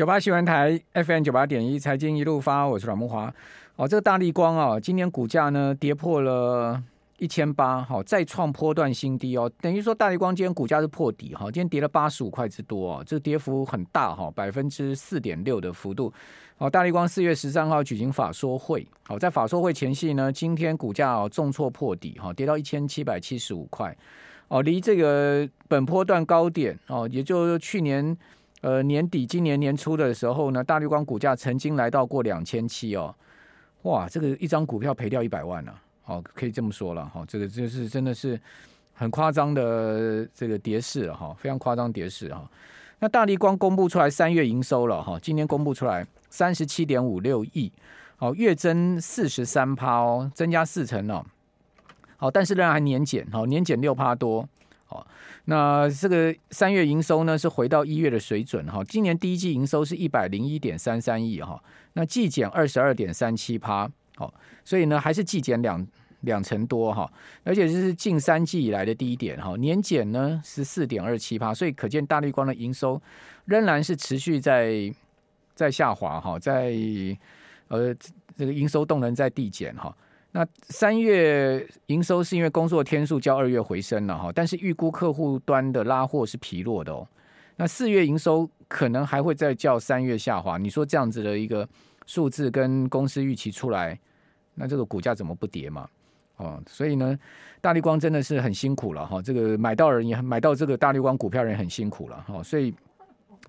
九八新闻台 FM 九八点一财经一路发，我是阮慕华。哦，这个大立光啊，今年股价呢跌破了一千八，好，再创波段新低哦。等于说大立光今天股价是破底哈，今天跌了八十五块之多啊，这跌幅很大哈，百分之四点六的幅度。哦，大立光四月十三号举行法说会，好，在法说会前夕呢，今天股价重挫破底哈，跌到一千七百七十五块，哦，离这个本波段高点哦，也就是去年。呃，年底今年年初的时候呢，大立光股价曾经来到过两千七哦，哇，这个一张股票赔掉一百万了，啊，好，可以这么说了哈，这个就是真的是很夸张的这个跌势哈，非常夸张跌势哈。那大立光公布出来三月营收了哈，今年公布出来三十七点五六亿，好，月增四十三趴哦，增加四成哦，好，但是仍然还年减，好，年减六趴多。那这个三月营收呢是回到一月的水准哈。今年第一季营收是一百零一点三三亿哈，那季减二十二点三七趴，好，所以呢还是季减两两成多哈，而且这是近三季以来的低点哈。年减呢十四点二七趴，所以可见大绿光的营收仍然是持续在在下滑哈，在呃这个营收动能在递减哈。那三月营收是因为工作天数较二月回升了哈，但是预估客户端的拉货是疲弱的哦。那四月营收可能还会再较三月下滑，你说这样子的一个数字跟公司预期出来，那这个股价怎么不跌嘛？哦，所以呢，大立光真的是很辛苦了哈，这个买到人也买到这个大立光股票人很辛苦了哈，所以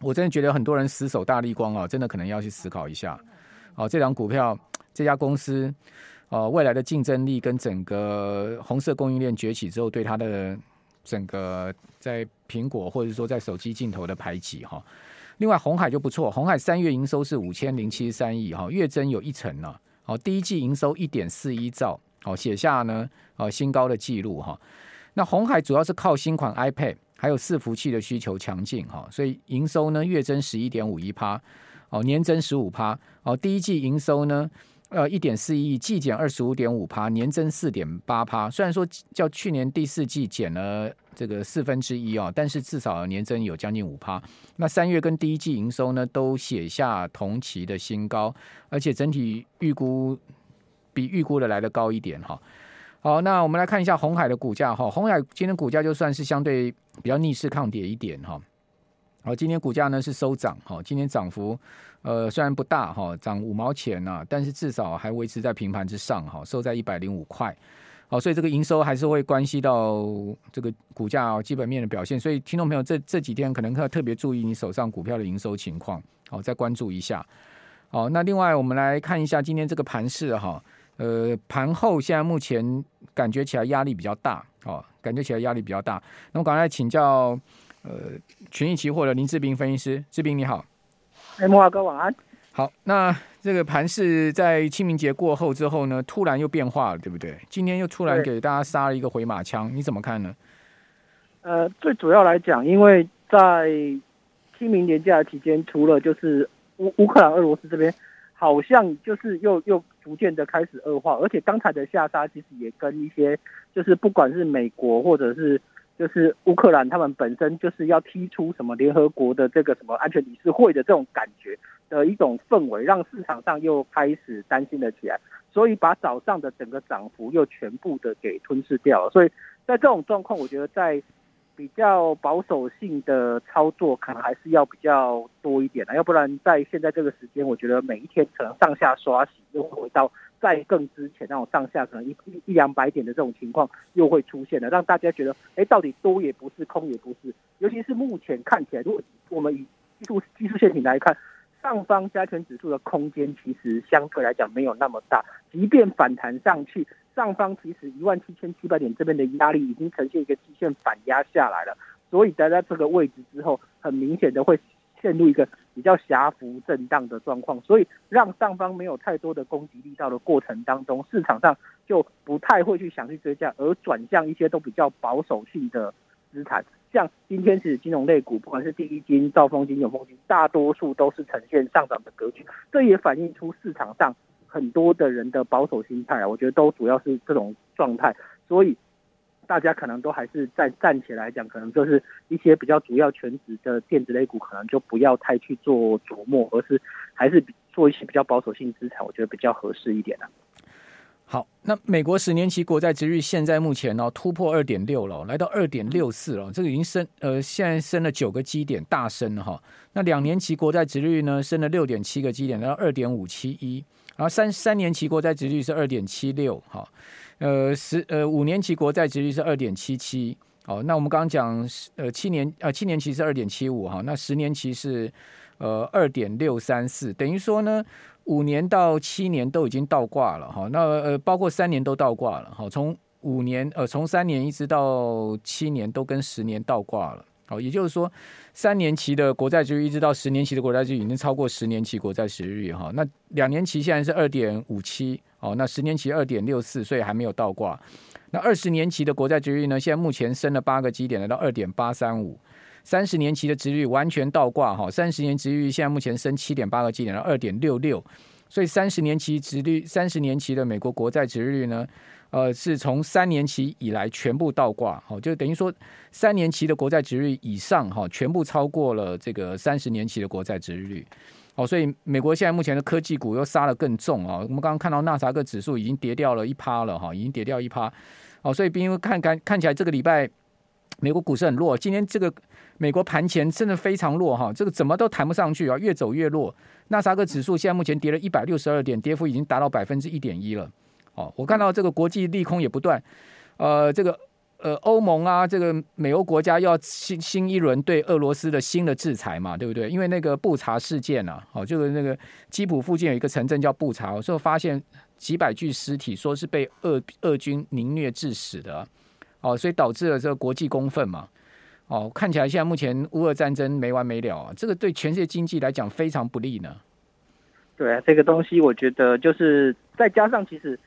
我真的觉得很多人死守大立光啊，真的可能要去思考一下，哦，这档股票这家公司。呃，未来的竞争力跟整个红色供应链崛起之后，对它的整个在苹果或者说在手机镜头的排挤哈。另外，红海就不错，红海三月营收是五千零七十三亿哈，月增有一成呢。好，第一季营收一点四一兆，好写下呢呃新高的记录哈。那红海主要是靠新款 iPad 还有伺服器的需求强劲哈，所以营收呢月增十一点五一趴，哦年增十五趴，哦第一季营收呢。呃，一点四亿，季减二十五点五趴，年增四点八趴。虽然说较去年第四季减了这个四分之一啊，但是至少年增有将近五趴。那三月跟第一季营收呢，都写下同期的新高，而且整体预估比预估的来的高一点哈。好，那我们来看一下红海的股价哈，红海今天股价就算是相对比较逆势抗跌一点哈。好，今天股价呢是收涨哈，今天涨幅呃虽然不大哈，涨五毛钱呐，但是至少还维持在平盘之上哈，收在一百零五块。好，所以这个营收还是会关系到这个股价基本面的表现，所以听众朋友这这几天可能要特别注意你手上股票的营收情况，好，再关注一下。好，那另外我们来看一下今天这个盘势哈，呃，盘后现在目前感觉起来压力比较大，哦，感觉起来压力比较大。那我刚才请教。呃，群益期货的林志斌分析师，志斌你好，哎，木华哥晚安。好，那这个盘势在清明节过后之后呢，突然又变化了，对不对？今天又突然给大家杀了一个回马枪，你怎么看呢？呃，最主要来讲，因为在清明年假期间，除了就是乌乌克兰、俄罗斯这边，好像就是又又逐渐的开始恶化，而且刚才的下杀其实也跟一些就是不管是美国或者是。就是乌克兰，他们本身就是要踢出什么联合国的这个什么安全理事会的这种感觉的一种氛围，让市场上又开始担心了起来，所以把早上的整个涨幅又全部的给吞噬掉了。所以在这种状况，我觉得在比较保守性的操作，可能还是要比较多一点的，要不然在现在这个时间，我觉得每一天可能上下刷洗又回到。在更之前那种上下可能一一一两百点的这种情况又会出现了，让大家觉得，哎，到底多也不是，空也不是。尤其是目前看起来，如果我们以技术技术线型来看，上方加权指数的空间其实相对来讲没有那么大。即便反弹上去，上方其实一万七千七百点这边的压力已经呈现一个极限反压下来了。所以待在这个位置之后，很明显的会。陷入一个比较狭幅震荡的状况，所以让上方没有太多的攻击力道的过程当中，市场上就不太会去想去追价，而转向一些都比较保守性的资产。像今天其实金融类股，不管是第一金、兆丰金、永丰金，大多数都是呈现上涨的格局。这也反映出市场上很多的人的保守心态啊，我觉得都主要是这种状态。所以。大家可能都还是在暂且来讲，可能就是一些比较主要全职的电子类股，可能就不要太去做琢磨，而是还是做一些比较保守性资产，我觉得比较合适一点的、好，那美国十年期国债殖率现在目前呢、哦、突破二点六了，来到二点六四了，这个已经升呃，现在升了九个基点，大升了哈。那两年期国债殖率呢升了六点七个基点，来到二点五七一，然后三三年期国债殖率是二点七六哈，呃十呃五年期国债殖率是二点七七，好，那我们刚刚讲呃七年呃七年期是二点七五哈，那十年期是呃二点六三四，等于说呢。五年到七年都已经倒挂了哈，那呃包括三年都倒挂了哈，从五年呃从三年一直到七年都跟十年倒挂了，好，也就是说三年期的国债殖率一直到十年期的国债殖率已经超过十年期国债殖率哈，那两年期现在是二点五七哦，那十年期二点六四，所以还没有倒挂。那二十年期的国债殖率呢，现在目前升了八个基点，来到二点八三五。三十年期的殖率完全倒挂哈，三十年殖率现在目前升七点八个基点到二点六六，所以三十年期殖率，三十年期的美国国债殖率呢，呃，是从三年期以来全部倒挂，好，就等于说三年期的国债殖率以上哈，全部超过了这个三十年期的国债殖率，哦，所以美国现在目前的科技股又杀得更重啊，我们刚刚看到纳斯达克指数已经跌掉了一趴了哈，已经跌掉一趴，哦，所以因为看看看起来这个礼拜美国股市很弱，今天这个。美国盘前真的非常弱哈，这个怎么都弹不上去啊，越走越弱。纳斯达克指数现在目前跌了一百六十二点，跌幅已经达到百分之一点一了。哦，我看到这个国际利空也不断，呃，这个呃欧盟啊，这个美欧国家要新新一轮对俄罗斯的新的制裁嘛，对不对？因为那个布查事件啊，哦，就是那个基辅附近有一个城镇叫布查，说发现几百具尸体，说是被俄俄军凌虐致死的，哦，所以导致了这个国际公愤嘛。哦，看起来现在目前乌俄战争没完没了啊，这个对全世界经济来讲非常不利呢。对啊，这个东西我觉得就是再加上，其实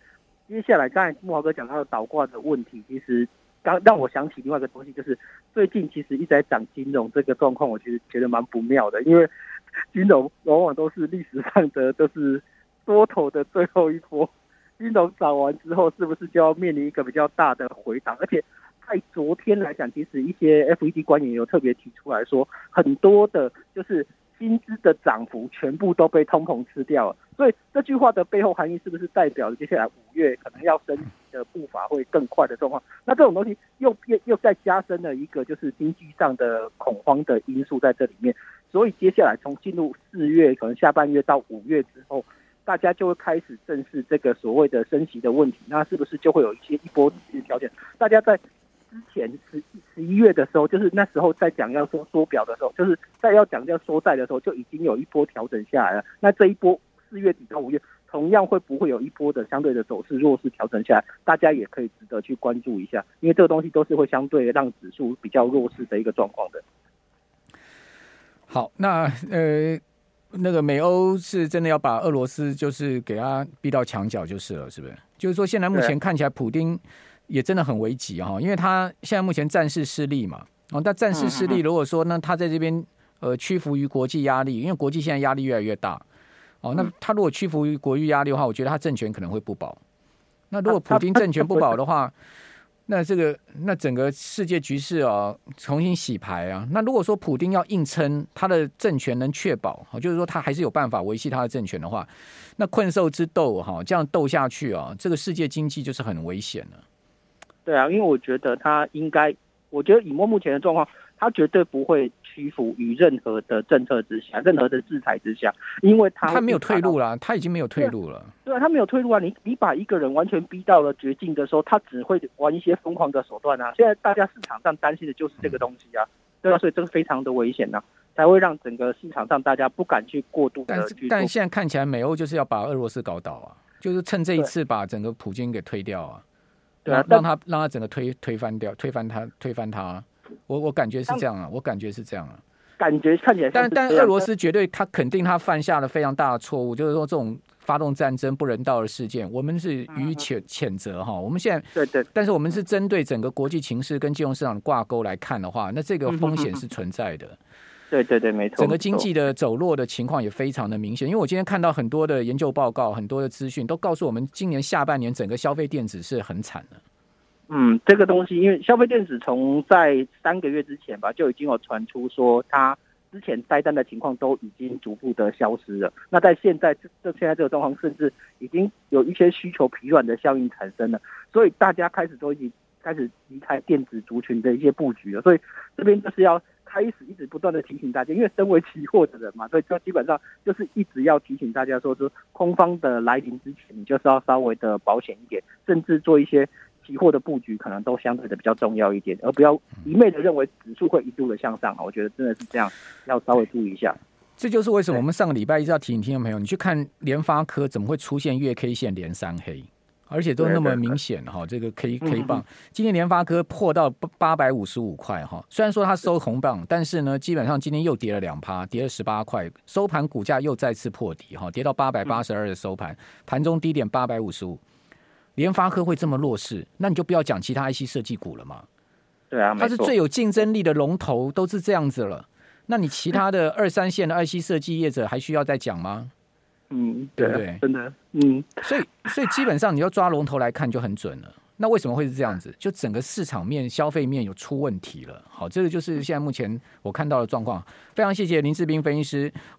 接下来刚才木华哥讲到的倒挂的问题，其实刚让我想起另外一个东西，就是最近其实一直在涨金融这个状况，我其实觉得蛮不妙的，因为金融往往都是历史上的都是多头的最后一波，金融涨完之后，是不是就要面临一个比较大的回档，而且。在昨天来讲，其实一些 FED 官员有特别提出来说，很多的就是薪资的涨幅全部都被通膨吃掉了。所以这句话的背后含义是不是代表了接下来五月可能要升级的步伐会更快的状况？那这种东西又又又再加深了一个就是经济上的恐慌的因素在这里面。所以接下来从进入四月可能下半月到五月之后，大家就会开始正视这个所谓的升息的问题。那是不是就会有一些一波的调整？大家在。之前十十一月的时候，就是那时候在讲要说缩表的时候，就是在要讲要缩债的时候，就已经有一波调整下来了。那这一波四月底到五月，同样会不会有一波的相对的走势弱势调整下来？大家也可以值得去关注一下，因为这个东西都是会相对让指数比较弱势的一个状况的。好，那呃，那个美欧是真的要把俄罗斯就是给他逼到墙角就是了，是不是？就是说现在目前看起来，普丁。也真的很危急哈，因为他现在目前战事失利嘛，哦，但战事失利，如果说呢，他在这边呃屈服于国际压力，因为国际现在压力越来越大，哦，那他如果屈服于国际压力的话，我觉得他政权可能会不保。那如果普京政权不保的话，那这个那整个世界局势啊重新洗牌啊，那如果说普丁要硬撑他的政权能确保，就是说他还是有办法维系他的政权的话，那困兽之斗哈，这样斗下去啊，这个世界经济就是很危险了。对啊，因为我觉得他应该，我觉得以目前的状况，他绝对不会屈服于任何的政策之下，任何的制裁之下，因为他他没有退路了，他已经没有退路了。对，对啊，他没有退路啊！你你把一个人完全逼到了绝境的时候，他只会玩一些疯狂的手段啊！现在大家市场上担心的就是这个东西啊，对啊，所以这个非常的危险呐，才会让整个市场上大家不敢去过度的去。但是但现在看起来，美欧就是要把俄罗斯搞倒啊，就是趁这一次把整个普京给推掉啊。对啊，让他让他整个推推翻掉，推翻他，推翻他。我我感觉是这样啊，我感觉是这样啊。感觉看起来，但但俄罗斯绝对他肯定他犯下了非常大的错误，就是说这种发动战争不人道的事件，我们是予以谴谴责哈。我们现在对对，但是我们是针对整个国际情势跟金融市场的挂钩来看的话，那这个风险是存在的。对对对，没错。整个经济的走弱的情况也非常的明显，因为我今天看到很多的研究报告，很多的资讯都告诉我们，今年下半年整个消费电子是很惨的。嗯，这个东西因为消费电子从在三个月之前吧，就已经有传出说它之前塞单的情况都已经逐步的消失了。那在现在这这现在这个状况，甚至已经有一些需求疲软的效应产生了，所以大家开始都已经开始离开电子族群的一些布局了。所以这边就是要。开始一直不断的提醒大家，因为身为期货的人嘛，所以就基本上就是一直要提醒大家说，说空方的来临之前，你就是要稍微的保险一点，甚至做一些期货的布局，可能都相对的比较重要一点，而不要一昧的认为指数会一度的向上。我觉得真的是这样，要稍微注意一下。这就是为什么我们上个礼拜一直要提醒听众朋友，你去看联发科怎么会出现月 K 线连三黑。而且都那么明显哈，这个 K K 棒，今天联发科破到八百五十五块哈。虽然说它收红棒，但是呢，基本上今天又跌了两趴，跌了十八块，收盘股价又再次破底哈，跌到八百八十二的收盘，盘中低点八百五十五。联发科会这么弱势，那你就不要讲其他 IC 设计股了嘛。对啊，它是最有竞争力的龙头，都是这样子了。那你其他的二三线的 IC 设计业者还需要再讲吗？嗯，对，对，真的，嗯，所以，所以基本上你要抓龙头来看就很准了。那为什么会是这样子？就整个市场面、消费面有出问题了。好，这个就是现在目前我看到的状况。非常谢谢林志斌分析师。